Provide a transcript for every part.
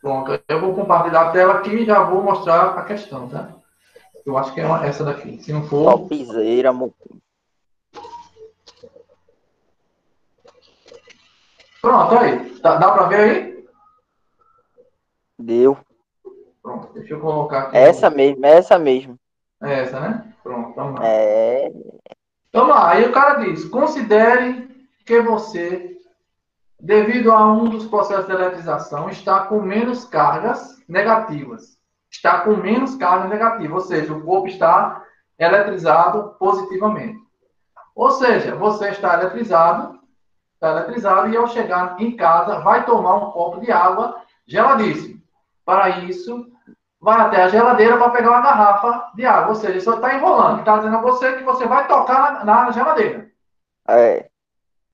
Pronto, eu vou compartilhar a tela aqui e já vou mostrar a questão, tá? Eu acho que é uma, essa daqui. Se não for. Mo... Pronto, aí. Dá, dá pra ver aí? Deu. Pronto, deixa eu colocar aqui. Essa mesmo, essa mesmo. É essa, né? Pronto, vamos lá. É. Vamos lá, aí o cara diz: considere que você, devido a um dos processos de eletrização, está com menos cargas negativas. Está com menos carga negativa, ou seja, o corpo está eletrizado positivamente. Ou seja, você está eletrizado, está eletrizado, e ao chegar em casa, vai tomar um copo de água geladíssimo. Para isso, vai até a geladeira para pegar uma garrafa de água. Ou seja, só está enrolando. Está dizendo a você que você vai tocar na, na geladeira. É.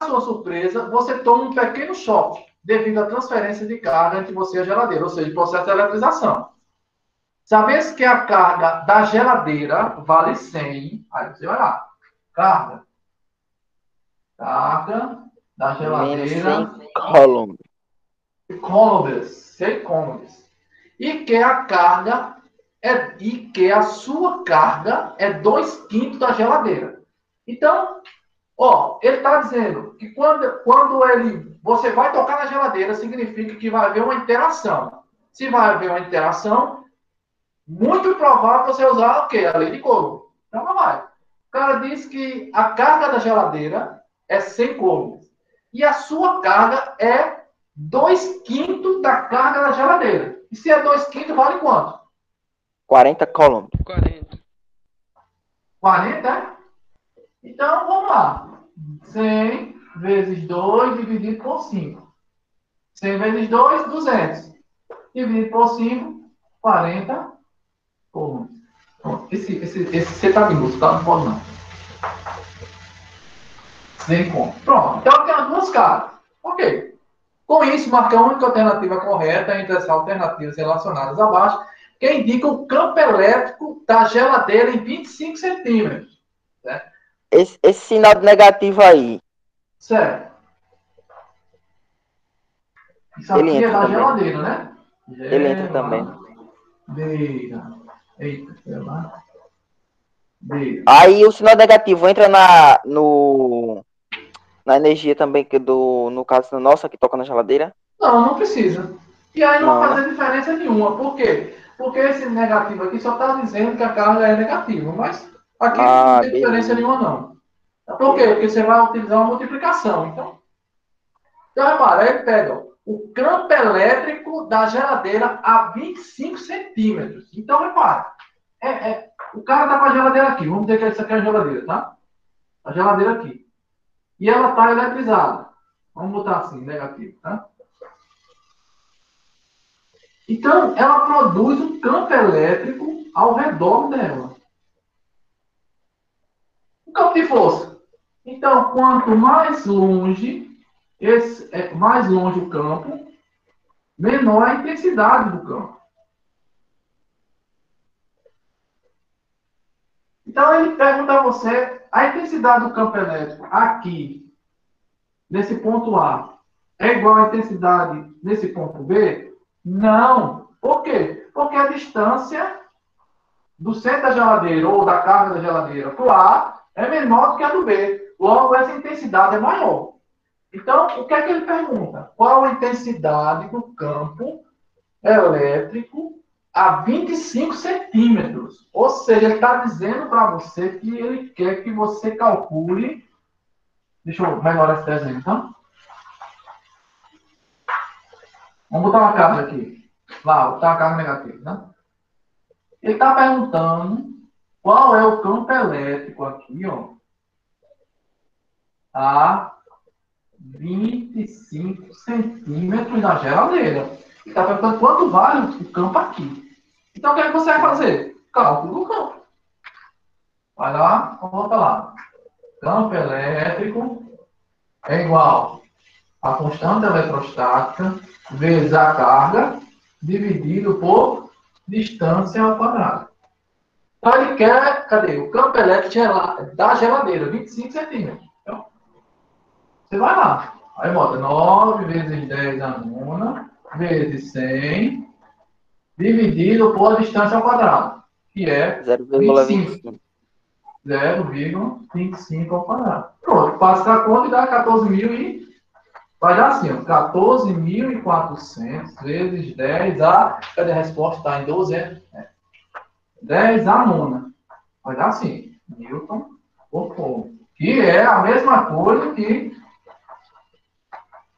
A sua surpresa, você toma um pequeno choque devido à transferência de carga entre você e a geladeira, ou seja, processo de eletrização. Sabes que a carga da geladeira vale 100. Aí você vai lá. Carga. Carga da geladeira. Column. Cômodas. 100 cômodas. E que a carga é, e que a sua carga é 2 quintos da geladeira. Então, ó, ele está dizendo que quando, quando ele, você vai tocar na geladeira, significa que vai haver uma interação. Se vai haver uma interação, muito provável você usar o quê? A lei de Coulomb. Então, não vai. O cara diz que a carga da geladeira é 100 coulombs. E a sua carga é 2 quintos da carga da geladeira. E se é 2 quintos, vale quanto? 40 columns. 40. 40, é? Então, vamos lá. 100 vezes 2 dividido por 5. 100 vezes 2, 200. Dividido por 5, 40 coulombs. Esse, esse, esse C tá minúsculo, tá? Não pode não. Sem como. Pronto. Então, tem as duas caras. Ok. Com isso, marca a única alternativa correta entre as alternativas relacionadas abaixo, que indica o campo elétrico da geladeira em 25 centímetros. Esse, esse sinal de negativo aí. Certo. Isso Ele aqui é entra da também. geladeira, né? Ele entra também. Geladeira. Eita, geladeira. Aí o sinal negativo entra na, no, na energia também, que do, no caso nossa, que toca na geladeira. Não, não precisa. E aí não, Não, vai né? fazer diferença nenhuma. Por quê? Porque esse negativo aqui só está dizendo que a carga é negativa. Mas aqui Ah, não tem diferença beleza. nenhuma, não. Por quê? Porque você vai utilizar uma multiplicação. Então, então repara, aí ele pega o campo elétrico da geladeira a 25 centímetros. Então, repara, é, é, o cara está com a geladeira aqui. Vamos dizer que essa aqui é a geladeira, tá? A geladeira aqui. E ela está eletrizada. Vamos botar assim, negativo, tá? Então, ela produz um campo elétrico ao redor dela. Um campo de força. Então, quanto mais longe, esse, é, mais longe o campo, menor a intensidade do campo. Então, ele pergunta a você, a intensidade do campo elétrico aqui, nesse ponto A, é igual à intensidade nesse ponto B? Não. Por quê? Porque a distância do centro da geladeira ou da carga da geladeira para o A é menor do que a do B. Logo, essa intensidade é maior. Então, o que é que ele pergunta? Qual a intensidade do campo elétrico a 25 centímetros? Ou seja, ele está dizendo para você que ele quer que você calcule. Deixa eu melhorar esse desenho, então. Vamos botar uma carga aqui. Lá, botar uma carga negativa, né? Ele está perguntando qual é o campo elétrico aqui, ó. A 25 centímetros da geladeira. Ele está perguntando quanto vale o campo aqui. Então, o que, é que você vai fazer? Cálculo do campo. Vai lá, volta lá. Campo elétrico é igual a constante eletrostática vezes a carga dividido por distância ao quadrado. Então ele quer, cadê? O campo elétrico da geladeira, 25 centímetros. Então, você vai lá. Aí bota 9 vezes 10 a nona vezes 100 dividido por distância ao quadrado, que é 0,25. 0,25 ao quadrado. Pronto, passa a conta e dá 14 mil e vai dar assim, 14.400 vezes 10 a. Cadê a resposta? Está em 12, é? 10 a nona. Vai dar assim, Newton por fogo. Que é a mesma coisa que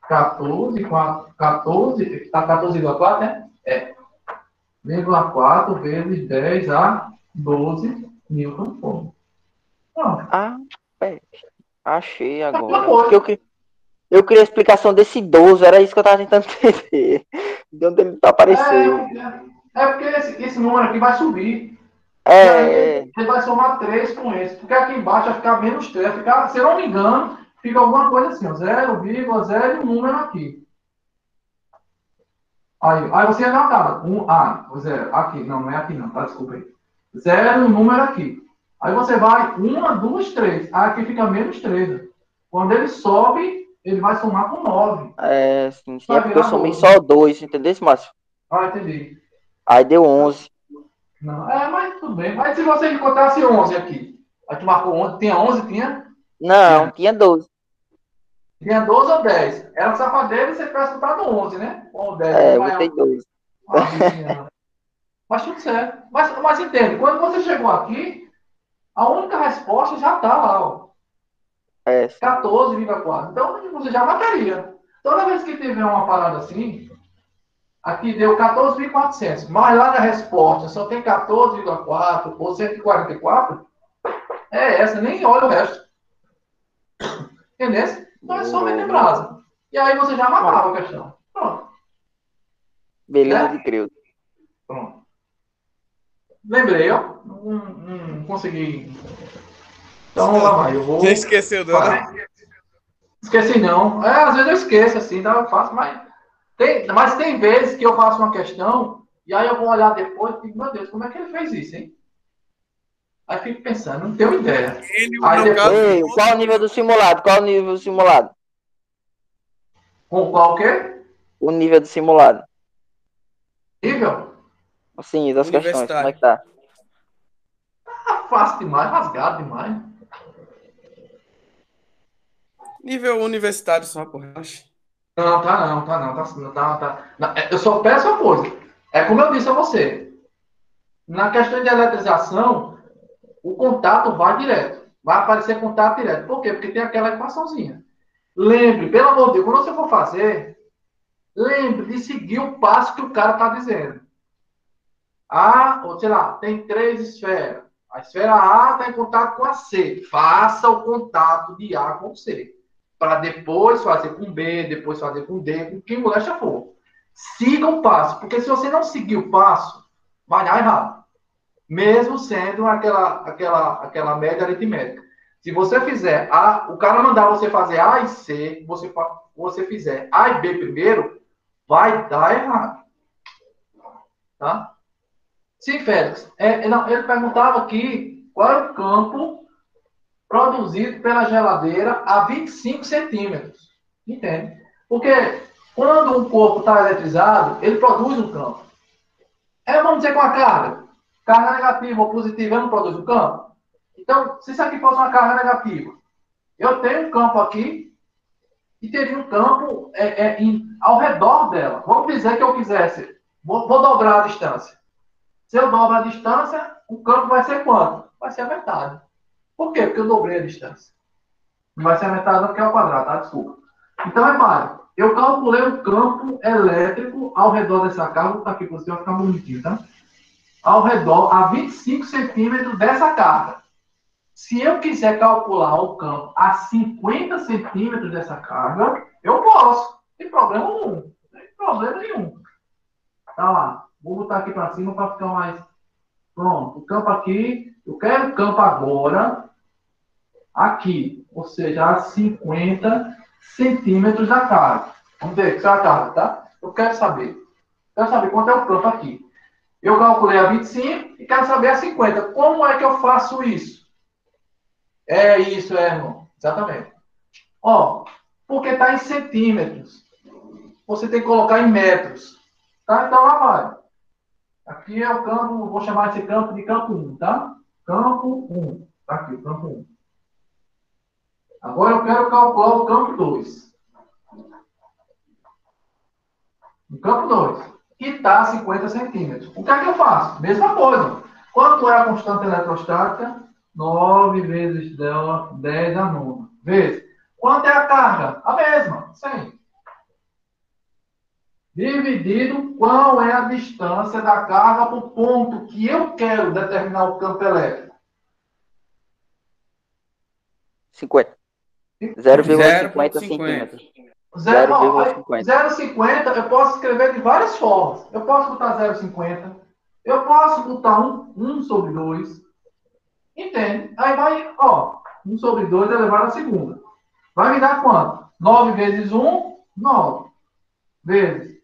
14, 4, 14, está 14 igual a 4, né? É. Vírgula 4 vezes 10 a 12 Newton por Ah, é. Achei agora. Eu, eu queria a explicação desse 12, era isso que eu estava tentando entender. De onde ele tá aparecendo. É, é porque esse, esse número aqui vai subir. É. Você vai somar 3 com esse. Porque aqui embaixo vai ficar menos 3. Vai ficar, se eu não me engano, fica alguma coisa assim, 0,0 e um número aqui. Aí, aí você cara. Um, ah, zero. Aqui, não, não é aqui não, tá? Desculpa aí. Zero, um número aqui. Aí você vai, uma, duas, três. Aí aqui fica menos 3. Quando ele sobe, ele vai somar com 9. É, sim, sim. É porque eu somei 12. só 2, entendeu, Márcio? Ah, entendi. Aí deu 11. Não, é, mas tudo bem. Mas se você encontrasse 11 aqui, aí tu marcou 11, tinha 11, tinha? Não, tinha, tinha 12. Tinha 12 ou 10. Era safadeza e você tivesse botado 11, né? Ou 10. É, eu botei 2. mas tudo certo. Mas, mas entende, quando você chegou aqui, a única resposta já está lá, ó. É. 14,4. Então você já mataria. Toda vez que tiver uma parada assim, aqui deu 14.400, mas lá na resposta só tem 14,4 ou 144, é essa, nem olha o resto. Entendeu? Então é só meter brasa. E aí você já matava a questão. Pronto. Beleza né? de Creudo. Pronto. Lembrei, ó. Não, não consegui então lá vai, eu vou. Já esqueceu? Né? Esqueci não. É, às vezes eu esqueço, assim, então eu faço, mas tem, mas tem vezes que eu faço uma questão e aí eu vou olhar depois e digo, meu Deus, como é que ele fez isso, hein? Aí fico pensando, não tenho ideia. Ele, aí depois... Ei, qual o nível do simulado? Qual o nível do simulado? Com qual o quê? O nível do simulado. Nível? Sim, das questões, como é que tá? Ah, fácil demais, rasgado demais. Nível universitário só, porra, relaxa. Não, tá não, tá não, tá, tá, tá, tá. Eu só peço uma coisa. É como eu disse a você. Na questão de eletrização, o contato vai direto. Vai aparecer contato direto. Por quê? Porque tem aquela equaçãozinha. Lembre, pelo amor de Deus, quando você for fazer, lembre de seguir o passo que o cara está dizendo. A, ou sei lá, tem três esferas. A esfera A está em contato com a C. Faça o contato de A com C para depois fazer com B, depois fazer com D, com quem molesta for. Siga o passo, porque se você não seguir o passo, vai dar errado. Mesmo sendo aquela, aquela, aquela média aritmética. Se você fizer A, o cara mandar você fazer A e C, você, você fizer A e B primeiro, vai dar errado. Tá? Sim, Félix. É, não, ele perguntava aqui qual é o campo produzido pela geladeira a 25 centímetros. Entende? Porque quando um corpo está eletrizado, ele produz um campo. É, vamos dizer, com a carga. Carga negativa ou positiva, ele não produz um campo? Então, se isso aqui fosse uma carga negativa, eu tenho um campo aqui e teria um campo é, é, em, ao redor dela. Vamos dizer que eu quisesse, vou, vou dobrar a distância. Se eu dobro a distância, o campo vai ser quanto? Vai ser a metade. Por quê? Porque eu dobrei a distância. Não vai ser a metade porque é o quadrado, tá? Desculpa. Então, repare, eu calculei o campo elétrico ao redor dessa carga, tá aqui você, vai ficar bonitinho, tá? Ao redor, a 25 centímetros dessa carga. Se eu quiser calcular o campo a 50 centímetros dessa carga, eu posso. Tem problema nenhum. Tem problema nenhum. Tá lá. Vou botar aqui para cima para ficar mais. Pronto. O campo aqui. Eu quero o campo agora aqui, ou seja, a 50 centímetros da carga. Vamos ver, que é a carga, tá? Eu quero saber. Quero saber quanto é o campo aqui. Eu calculei a 25 e quero saber a 50. Como é que eu faço isso? É isso, é, irmão. Exatamente. Ó, porque está em centímetros. você tem que colocar em metros. Tá? Então lá vai. Aqui é o campo, vou chamar esse campo de campo 1, tá? Campo 1. Tá aqui, campo 1. Agora eu quero calcular o campo 2. O campo 2. Que está a 50 centímetros. O que é que eu faço? Mesma coisa. Quanto é a constante eletrostática? 9 vezes 10 a 9. Vezes. Quanto é a carga? A mesma, 100. Dividido qual é a distância da carga para o ponto que eu quero determinar o campo elétrico. 50. 0,50 centímetros. 0,50 eu posso escrever de várias formas. Eu posso botar 0,50. Eu posso botar 1, 1 sobre 2. Entende? Aí vai, ó, 1 sobre 2 elevado à segunda. Vai me dar quanto? 9 vezes 1, 9. Vezes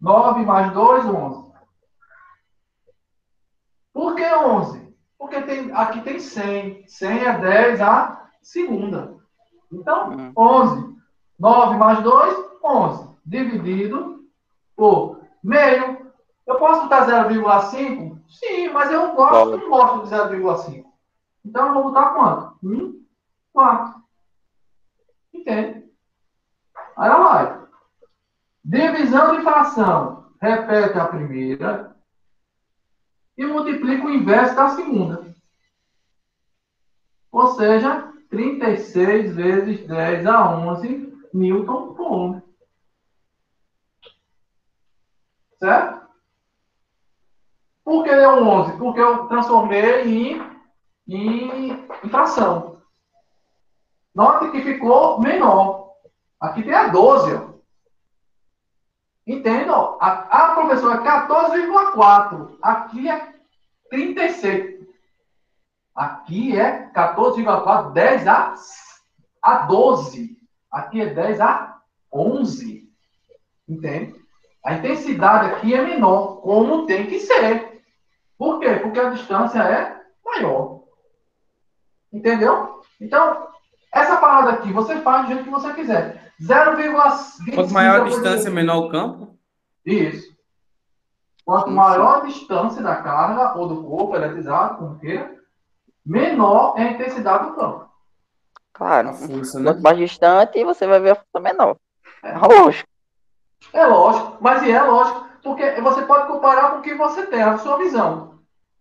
9 mais 2, 11. Por que 11? Porque tem, aqui tem 100. 100 é 10 a segunda. Então, 11. 9 mais 2, 11. Dividido por meio. Eu posso botar 0,5? Sim, mas eu gosto, não gosto de 0,5. Então, eu vou botar quanto? 1, 4. Entende? Aí ela vai. Divisão de fração. Repete a primeira e multiplica o inverso da segunda. Ou seja, 36 vezes 10 a 11 Newton por Certo? Por que deu 11? Porque eu transformei em, em, em fração. Note que ficou menor. Aqui tem a 12. Ó. Entendam? A, a professora é 14,4. Aqui é 36. Aqui é 14,4, 10 a, a 12. Aqui é 10 a 11. Entende? A intensidade aqui é menor, como tem que ser. Por quê? Porque a distância é maior. Entendeu? Então, essa parada aqui, você faz do jeito que você quiser. 0,25. Quanto maior a distância, menor o campo? Isso. Quanto maior a distância da carga ou do corpo eletrizado, como queira, menor é a intensidade do campo. Claro. Força, né? Quanto mais distante, você vai ver a força menor. É. é lógico. É lógico, mas é lógico, porque você pode comparar com o que você tem, a sua visão.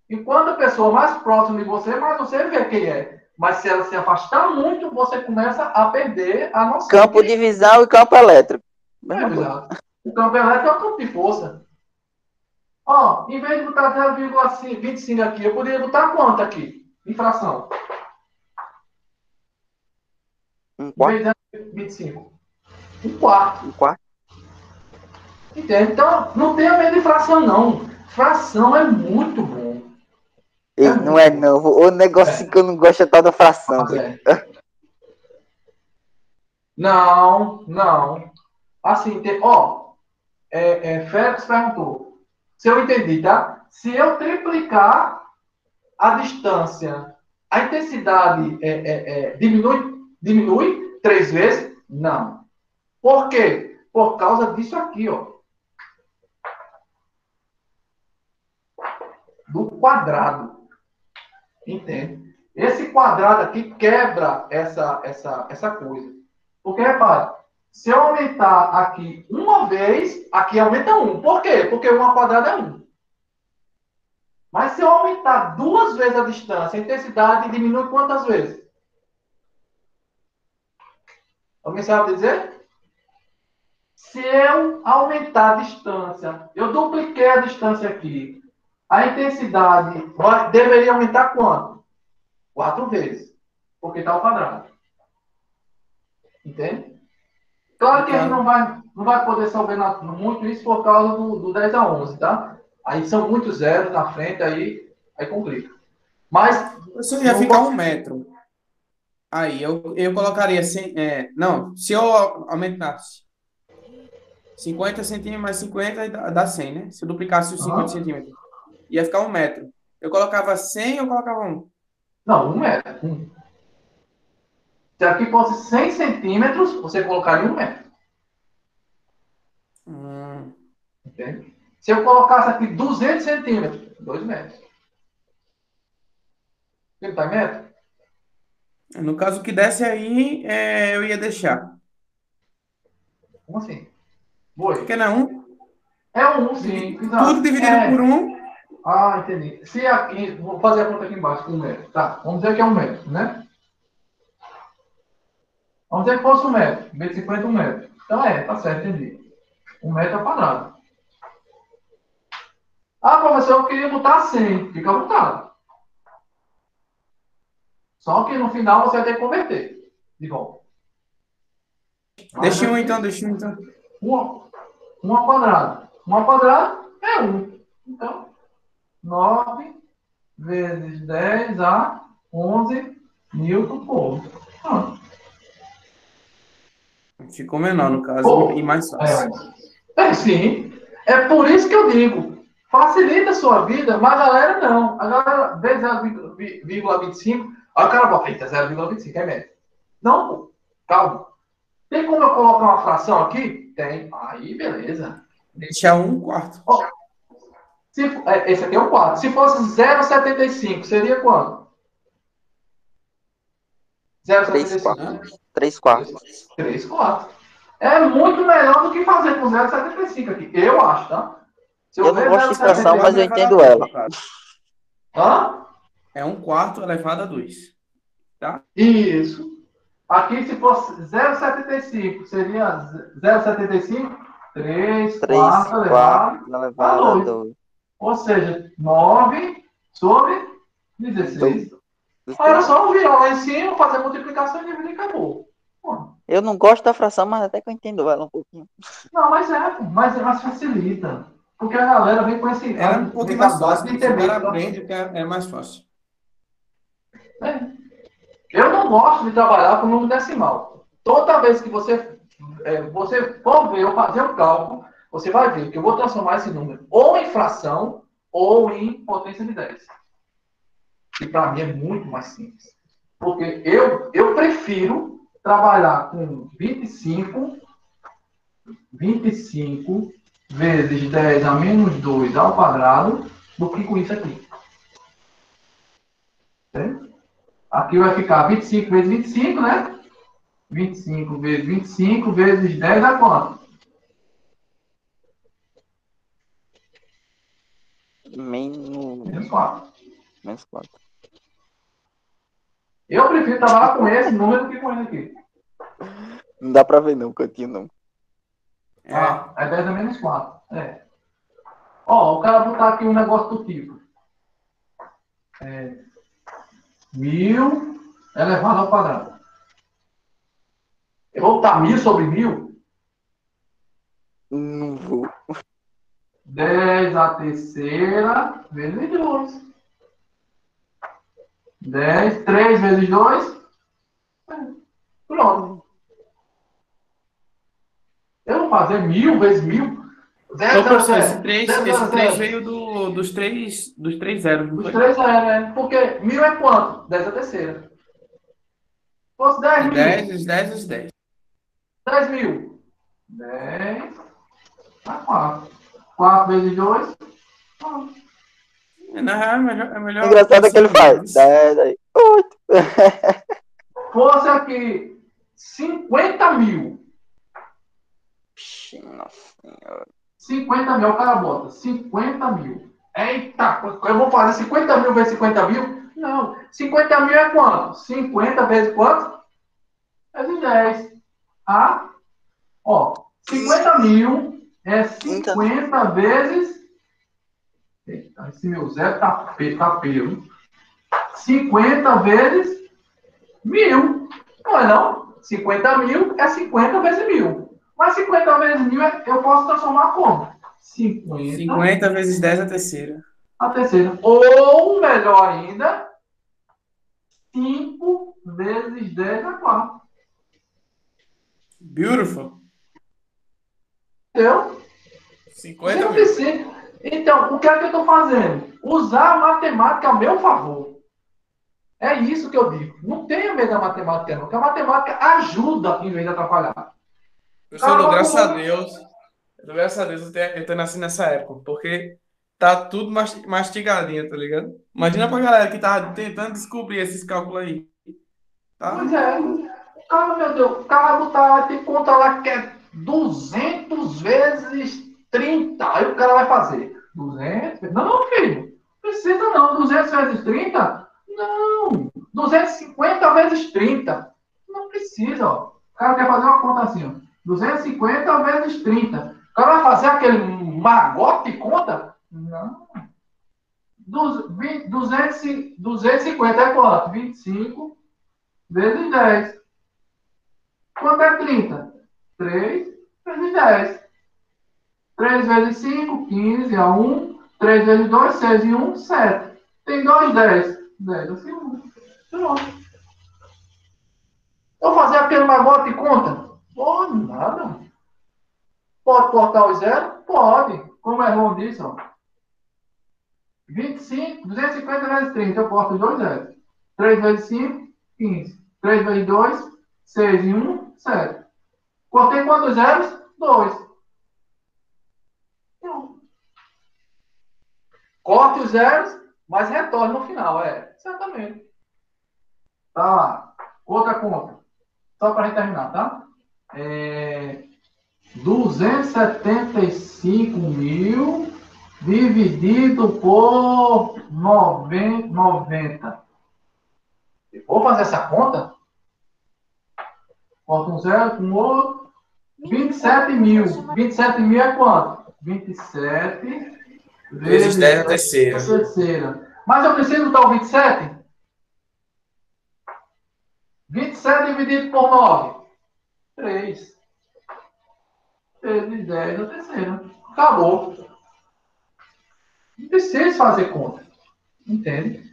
E quando a pessoa mais próxima de você, mais você vê quem é. Mas se ela se afastar muito, você começa a perder a noção. Campo de visão e campo elétrico. É. O campo elétrico é o campo de força. Ó, em vez de botar 0,25 aqui, eu poderia botar quanto aqui? Infração. Um quarto. 25. Um quarto. Um quarto. Entende? Então, não tenha medo de fração, não. Fração é muito bom. É não é novo. O negócio é. que eu não gosto é tal da fração. É. Não, não. Assim, tem, ó, é, é, Félix perguntou. Se eu entendi, tá? Se eu triplicar a distância, a intensidade é, é, é, diminui, diminui três vezes? Não. Por quê? Por causa disso aqui, ó. Do quadrado. Entende? Esse quadrado aqui quebra essa, essa, essa coisa. Porque, repare, se eu aumentar aqui uma vez, aqui aumenta um. Por quê? Porque uma quadrada é um. Mas se eu aumentar duas vezes a distância, a intensidade diminui quantas vezes? Alguém sabe dizer? Se eu aumentar a distância, eu dupliquei a distância aqui, a intensidade deveria aumentar quanto? Quatro vezes. Porque está ao quadrado. Entende? Claro que a gente não vai, não vai poder saber muito isso por causa do, do 10 a 11, tá? Aí são muitos zeros na frente, aí, aí complica. Mas. Isso ia ficar um metro. Aí eu, eu colocaria assim. É, não, se eu aumentasse 50 centímetros mais 50 dá 100, né? Se eu duplicasse os 50 centímetros ia ficar um metro. Eu colocava 100 ou colocava um? Não, um metro. Um. Se aqui fosse 100 centímetros, você colocaria um metro. Entende? Se eu colocasse aqui 200 centímetros, 2 metros. Ele tá em metro? No caso que desse aí, é, eu ia deixar. Como assim? Boi. Porque não é um? É um, sim. Exato. Tudo dividido É. por um. Ah, entendi. Se aqui, vou fazer a conta aqui embaixo com um metro. Tá, vamos dizer que é um metro, né? Vamos dizer que fosse um metro. Um metro e cinquenta, um metro. Então é, tá certo, entendi. Um metro é quadrado. Ah, professor, eu queria botar 100. Fica à vontade. Só que no final você vai ter que converter. De volta. Deixa um aqui- então, deixa um então. uma, uma quadrada. Uma quadrada é 1. Então, 9 vezes 10 a 11 newton por. Pronto. Ficou menor, no caso, Pô, e mais fácil. É. é sim. É por isso que eu digo. Facilita a sua vida, mas a galera não. A galera vê 0,25, aí o cara bota, eita, 0,25 é médio. Não, pô. Calma. Tem como eu colocar uma fração aqui? Tem. Aí, beleza. Deixar um quarto. Se, fo- é, esse aqui é o 4. Se fosse 0,75, seria quanto? 3 0,75. quartos. 3 quartos. 3 quartos. É muito melhor do que fazer com 0,75 aqui. Eu acho, tá? Se Eu não gosto de fração, 0,75 mas eu entendo ela. Hã? É um quarto elevado a dois. Isso. Aqui, se fosse 0,75, seria 0,75? 3 3 quartos elevado. elevado a dois. 2. Ou seja, 9 sobre 16. Aí era só virar lá em cima, fazer a multiplicação e dividir e acabou. Pô, Eu não gosto da fração, mas até que eu entendo ela um pouquinho. Não, mas é, mas, mas facilita. Porque a galera vem com esse. Era um pouquinho mais fácil. de entender. cara aprende, que é é mais fácil. É. Eu não gosto de trabalhar com número decimal. Toda vez que você, é, você for ver ou fazer o cálculo, você vai ver que eu vou transformar esse número ou em fração ou em potência de 10. E para mim é muito mais simples. Porque eu, eu prefiro trabalhar com 25, 25 vezes 10 a menos 2 ao quadrado do que com isso aqui. Aqui vai ficar 25 vezes 25, né? 25 vezes 25 vezes 10 dá quanto? Menos, Menos 4. menos 4. Eu prefiro trabalhar com esse número do que com esse aqui. Não dá pra ver não, cantinho não. É. Ah, é 10 a menos 4. É. Ó, o cara botar aqui um negócio do tipo. É, mil elevado ao quadrado. Eu vou botar mil sobre mil? Não vou. 10 a terceira vezes 2. 10, 3 vezes 2. Pronto. Fazer mil vezes mil. Então, professor, zero, esse 3, zero, esse zero, 3 zero. veio do, dos, três, dos três zeros, não Os foi? três é, né? Porque mil é quanto? 10 a terceira. Se fosse 10 mil. 10, os 10, os 10. 10 mil. 10. Dá 4. 4 vezes 2. Na real, é melhor. É melhor O engraçado é que ele faz. 10 aí. 8. Fosse aqui 50 mil. Nossa senhora. 50 mil, o cara bota 50 mil. Eita, eu vou fazer 50 mil vezes 50 mil? Não. 50 mil é quanto? 50 vezes quanto? Vezes 10. Ah? Ó, 50 mil é 50 vezes. Eita, esse meu zero tá, tá feio. 50 vezes mil. Não é não? 50 mil é 50 vezes mil. Mas 50 vezes mil é- eu posso transformar como? 50, 50 vezes 10 a terceira. a terceira. Ou, melhor ainda, 5 vezes 10 a 4. Beautiful. Entendeu? 50 Não mil. precisa. Então, o que é que eu estou fazendo? Usar a matemática a meu favor. É isso que eu digo. Não tenha medo da matemática, não. Porque a matemática ajuda em vez de atrapalhar. Professor, Calma, graças a. Deus. Graças a Deus eu, tenho, eu tô nascendo nessa época, porque tá tudo mastigadinho, tá ligado? Imagina pra galera que tá tentando descobrir esses cálculos aí. Tá? Pois é. O cara, meu Deus, o cara botar, tem conta lá que é 200 vezes 30. Aí o cara vai fazer 200. Não, filho. Precisa não. 200 vezes 30? Não. 250 vezes 30. Não precisa, ó. O cara quer fazer uma conta assim, ó. 250 vezes 30. O cara vai fazer aquele magote de conta? Não. 200, 250 é quanto? 25 vezes 10. Quanto é 30? 3 vezes 10. 3 vezes 5, 15 a 1. 3 vezes 2, 6 e 1, 7. Tem 2, 10. 10 assim, 1. Pronto. Eu fazer aquele magote de conta? Pode, nada. Pode cortar o zero? Pode. Como é bom disse, ó. 25, 250 vezes 30, eu corto 2 zeros. 3 vezes 5, 15. 3 vezes 2, 6 e 1, 7. Cortei quantos zeros? 2. Corte os zeros, mas retorne no final, é. Certamente. Tá lá. Outra conta. Só para terminar, tá? É, 275 mil dividido por 90. Vou fazer essa conta? Bota um zero com um outro. 27 mil. 27 mil é quanto? 27 vezes 10 a terceira. terceira. Mas eu preciso botar o 27? 27 dividido por 9. 3. Vezes 10 a terceira. Acabou. Não precisa fazer conta. Entende?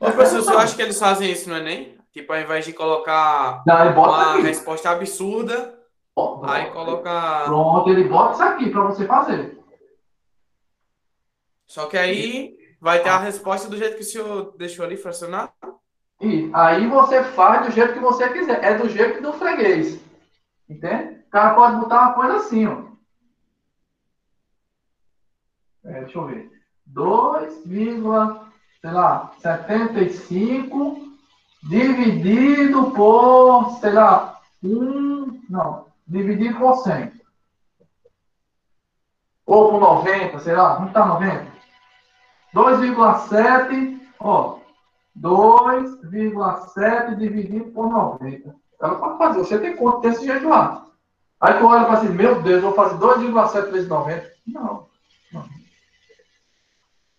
Ô, professor, você acha que eles fazem isso no Enem? Tipo, ao invés de colocar não, uma aqui. resposta absurda, aí coloca. Pronto, ele bota isso aqui para você fazer. Só que aí vai ter a resposta do jeito que o senhor deixou ali fracionar? E aí você faz do jeito que você quiser. É do jeito do freguês. Entende? O cara pode botar uma coisa assim, ó. É, deixa eu ver. 2, sei lá, 75 dividido por, sei lá, 1, não, dividido por 100. Ou por 90, sei lá, não está 90? 2,7, ó, 2,7 dividido por 90. Ela pode fazer, você tem conta desse jeito lá. Aí tu olha e fala assim, meu Deus, eu vou fazer 2,7 vezes 90. Não. não.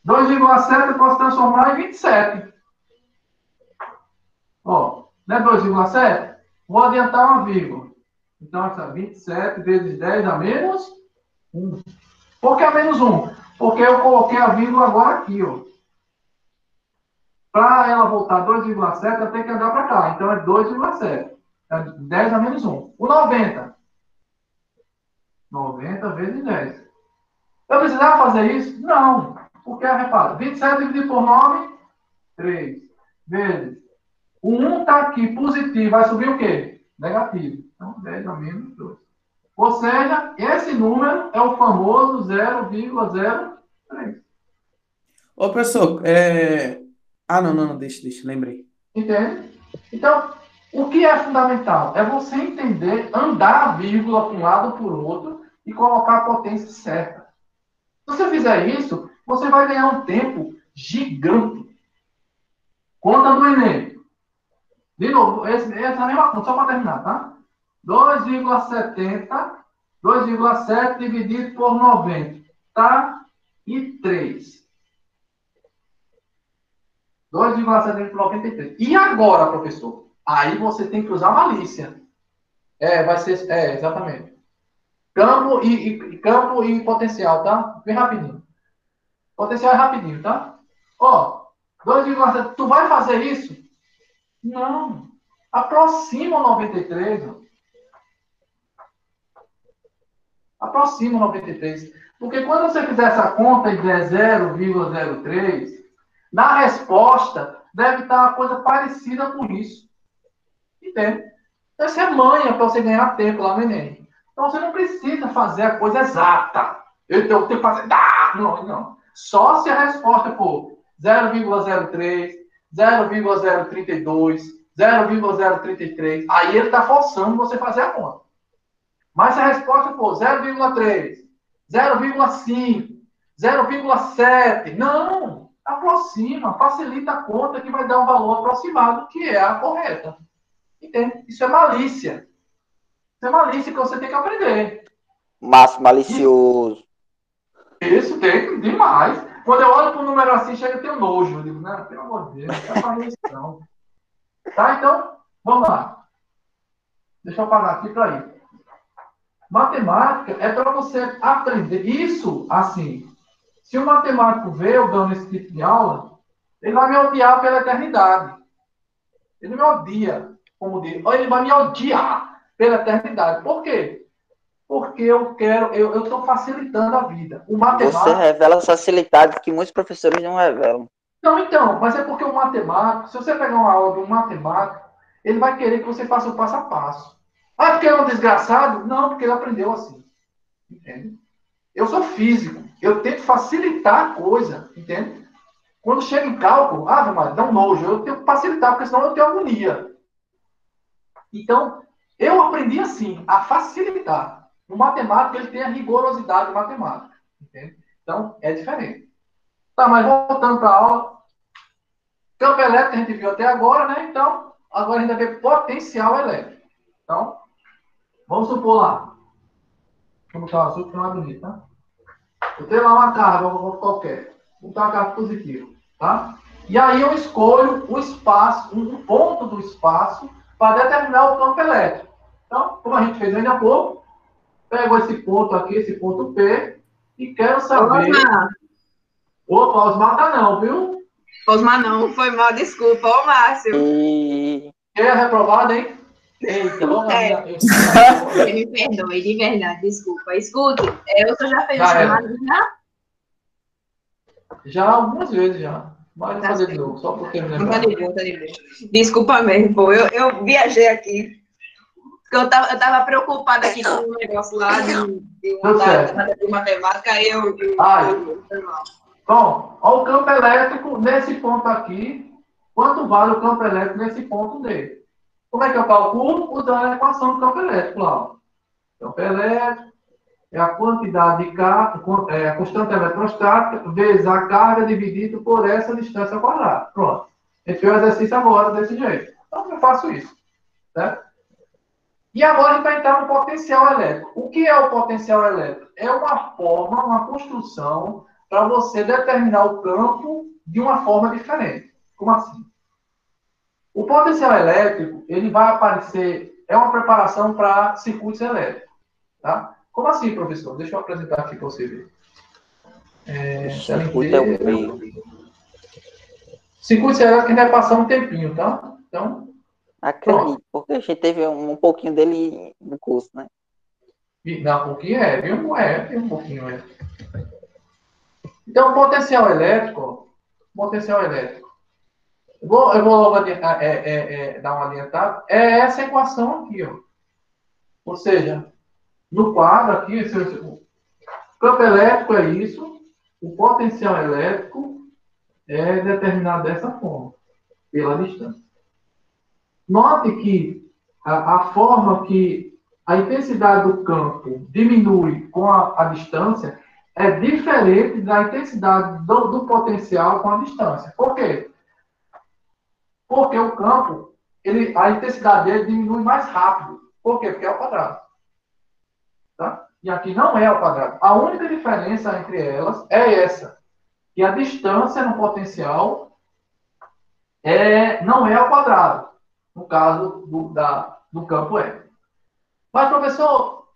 2,7 eu posso transformar em 27. Ó, não é 2,7? Vou adiantar uma vírgula. Então, essa 27 vezes 10 a menos 1. Por que a menos 1? Porque eu coloquei a vírgula agora aqui, ó. Para ela voltar 2,7, eu tenho que andar para cá. Então, é 2,7. É 10 a menos 1. O 90. 90 vezes 10. Eu precisava fazer isso? Não. Porque, repara, 27 dividido por 9, 3. Vezes. O 1 está aqui positivo. Vai subir o quê? Negativo. Então, 10 a menos 2. Ou seja, esse número é o famoso 0,03. Ô, professor, é... Ah, não, não, não, deixa, deixa, lembrei. Entende? Então, o que é fundamental? É você entender, andar a vírgula para um lado para o outro e colocar a potência certa. Se você fizer isso, você vai ganhar um tempo gigante. Conta do Enem. De novo, essa é mesma conta, só para terminar, tá? 2,70, 2,7 dividido por 90. Tá? E 3. 2,7 dividido por 93. E agora, professor? Aí você tem que usar malícia. É, vai ser. É, exatamente. Campo e, e, campo e potencial, tá? Bem rapidinho. Potencial é rapidinho, tá? Ó, 2,7. Tu vai fazer isso? Não. Aproxima o 93. Ó. aproxima 93. Porque quando você fizer essa conta e der 0,03, na resposta deve estar uma coisa parecida com isso. Entende? Essa é manha para você ganhar tempo lá no Enem. Então você não precisa fazer a coisa exata. Eu tenho que fazer. Ah, não, não. Só se a resposta for 0,03, 0,032, 0,033, aí ele está forçando você fazer a conta. Mas se a resposta for 0,3, 0,5, 0,7, não, aproxima, facilita a conta que vai dar um valor aproximado, que é a correta. Entende? Isso é malícia. Isso é malícia que você tem que aprender. Mas malicioso. Isso tem demais. Quando eu olho para o número assim, chega a ter um nojo. Eu digo, não, pelo amor de Deus, não é isso não. Tá? Então, vamos lá. Deixa eu parar aqui para ir. Matemática é para você aprender. Isso, assim, se o matemático vê eu dando esse tipo de aula, ele vai me odiar pela eternidade. Ele me odia, como diz. Ele vai me odiar pela eternidade. Por quê? Porque eu quero, eu estou facilitando a vida. O matemático... Você revela as facilidades que muitos professores não revelam. Não, então, mas é porque o matemático, se você pegar uma aula de um matemático, ele vai querer que você faça o passo a passo. Ah, porque ele é um desgraçado? Não, porque ele aprendeu assim. Entende? Eu sou físico. Eu tento facilitar a coisa. Entende? Quando chega em cálculo, ah, mas dá um nojo. Eu tenho que facilitar, porque senão eu tenho agonia. Então, eu aprendi assim, a facilitar. No matemático, ele tem a rigorosidade matemática. Entende? Então, é diferente. Tá, mas voltando para a aula. Campo elétrico a gente viu até agora, né? Então, agora a gente vai ver potencial elétrico. Então, Vamos supor lá. Vamos botar o açúcar que não é bonito, tá? Eu tenho lá uma carga qualquer. Vou botar uma carga positiva, tá? E aí eu escolho o espaço, um ponto do espaço para determinar o campo elétrico. Então, como a gente fez ainda há pouco, pego esse ponto aqui, esse ponto P, e quero saber. Osmar. Opa, Osmar tá não, viu? Osmar não, foi mal, desculpa, ô Márcio. E... Quem é reprovado, hein? Eita, é. me perdoe, de verdade, desculpa. Escute, é, eu já fez já chamado já? Já algumas vezes já. Mas tá fazer de novo, só porque me lembro. Tá de tá de. Desculpa mesmo, pô. Eu, eu viajei aqui. Eu tava, eu tava preocupada aqui com um negócio lá de, de, de, de matemática, aí eu. eu, Ai. eu, eu Bom, olha o campo elétrico nesse ponto aqui. Quanto vale o campo elétrico nesse ponto dele? Como é que eu calculo? Usando a equação do campo elétrico lá. Campo elétrico é a quantidade de carga, é a constante eletrostática, vezes a carga dividido por essa distância quadrada. Pronto. A gente fez o exercício agora desse jeito. Então, eu faço isso. Certo? E agora a gente vai entrar no potencial elétrico. O que é o potencial elétrico? É uma forma, uma construção para você determinar o campo de uma forma diferente. Como assim? O potencial elétrico, ele vai aparecer, é uma preparação para circuitos elétricos. Tá? Como assim, professor? Deixa eu apresentar aqui para você ver. É, circuito é o meio. Circuito elétrico vai passar um tempinho, tá? Então. Acredito, porque a gente teve um, um, pouquinho dele no curso, né? Não, um pouquinho é, viu? É, tem um pouquinho, é. Então, potencial elétrico, potencial elétrico. Vou, eu vou logo é, é, é, dar uma adiantada. É essa equação aqui, ó. Ou seja, no quadro aqui, o campo elétrico é isso, o potencial elétrico é determinado dessa forma, pela distância. Note que a, a forma que a intensidade do campo diminui com a, a distância é diferente da intensidade do, do potencial com a distância. Por quê? Porque o campo, ele, a intensidade dele diminui mais rápido. Por quê? Porque é ao quadrado. Tá? E aqui não é ao quadrado. A única diferença entre elas é essa. Que a distância no potencial é, não é ao quadrado. No caso do, da, do campo é. Mas, professor,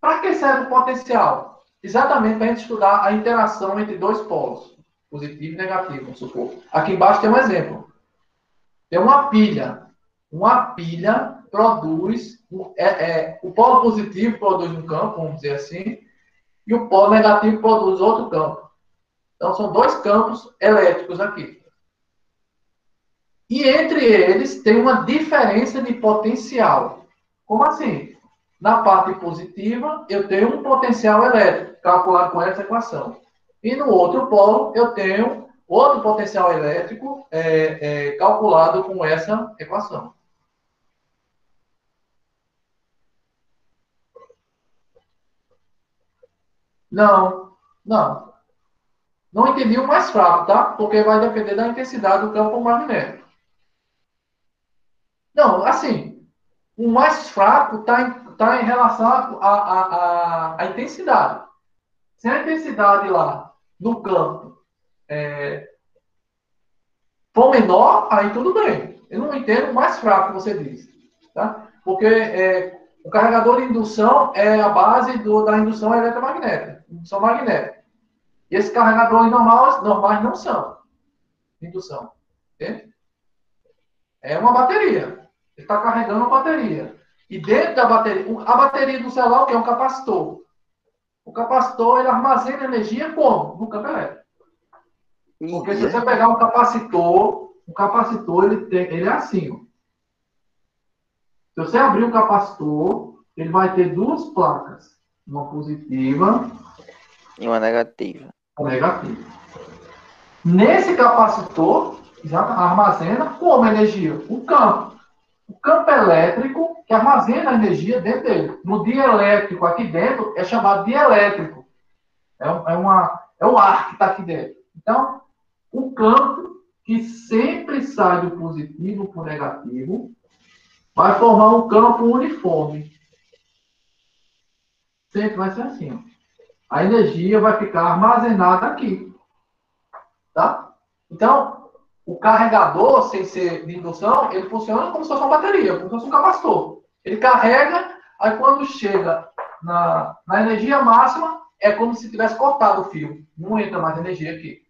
para que serve o potencial? Exatamente para a gente estudar a interação entre dois polos positivo e negativo, vamos supor. Aqui embaixo tem um exemplo. Tem uma pilha. Uma pilha produz, é, é, o polo positivo produz um campo, vamos dizer assim, e o polo negativo produz outro campo. Então, são dois campos elétricos aqui. E entre eles tem uma diferença de potencial. Como assim? Na parte positiva, eu tenho um potencial elétrico, calculado com essa equação. E no outro polo, eu tenho outro potencial elétrico é, é, calculado com essa equação. Não, não. Não entendi o mais fraco, tá? Porque vai depender da intensidade do campo magnético. Não, assim, o mais fraco está tá em relação à intensidade. Se a intensidade lá do campo é, for menor, aí tudo bem. Eu não entendo mais fraco você diz. Tá? Porque é, o carregador de indução é a base do, da indução eletromagnética, indução magnética. E esses carregadores normais, normais não são indução. Entende? É uma bateria. Ele está carregando uma bateria. E dentro da bateria, a bateria do celular que é um capacitor. O capacitor ele armazena energia como? No campo elétrico. Porque se você pegar um capacitor, o capacitor ele, tem, ele é assim. Ó. Se você abrir o capacitor, ele vai ter duas placas, uma positiva e uma negativa. Uma negativa. Nesse capacitor, já armazena como energia? O campo. O campo elétrico que armazena a energia dentro dele. No dielétrico aqui dentro é chamado dielétrico. É, é, uma, é o ar que está aqui dentro. Então, o campo que sempre sai do positivo para o negativo vai formar um campo uniforme. Sempre vai ser assim. Ó. A energia vai ficar armazenada aqui. Tá? Então, o carregador, sem ser de indução, ele funciona como se fosse uma bateria, como se fosse um capacitor. Ele carrega, aí quando chega na, na energia máxima, é como se tivesse cortado o fio. Não entra mais energia aqui.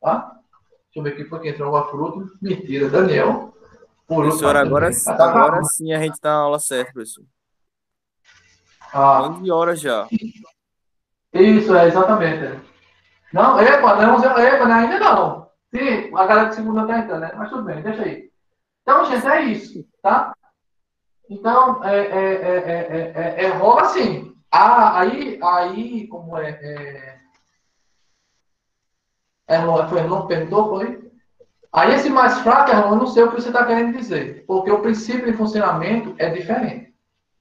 Tá? Deixa eu ver aqui, foi que entrou uma fruta. Mentira, Daniel. Professor, agora, agora sim a gente está na aula certa, professor. Ah. 11 horas já. Isso, é, exatamente. Não, epa, não, epa, não, ainda não. Sim, a galera de segunda está entrando, né? Mas tudo bem, deixa aí. Então, gente, é isso, tá? Então, é, é, é, é, rola assim. Ah, aí, aí, como é. é... É, foi, não perguntou, foi? Aí esse mais fraco, eu não sei o que você está querendo dizer, porque o princípio de funcionamento é diferente,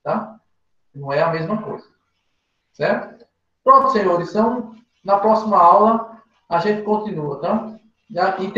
tá? Não é a mesma coisa, certo? Pronto, senhores, então na próxima aula a gente continua, tá? E tem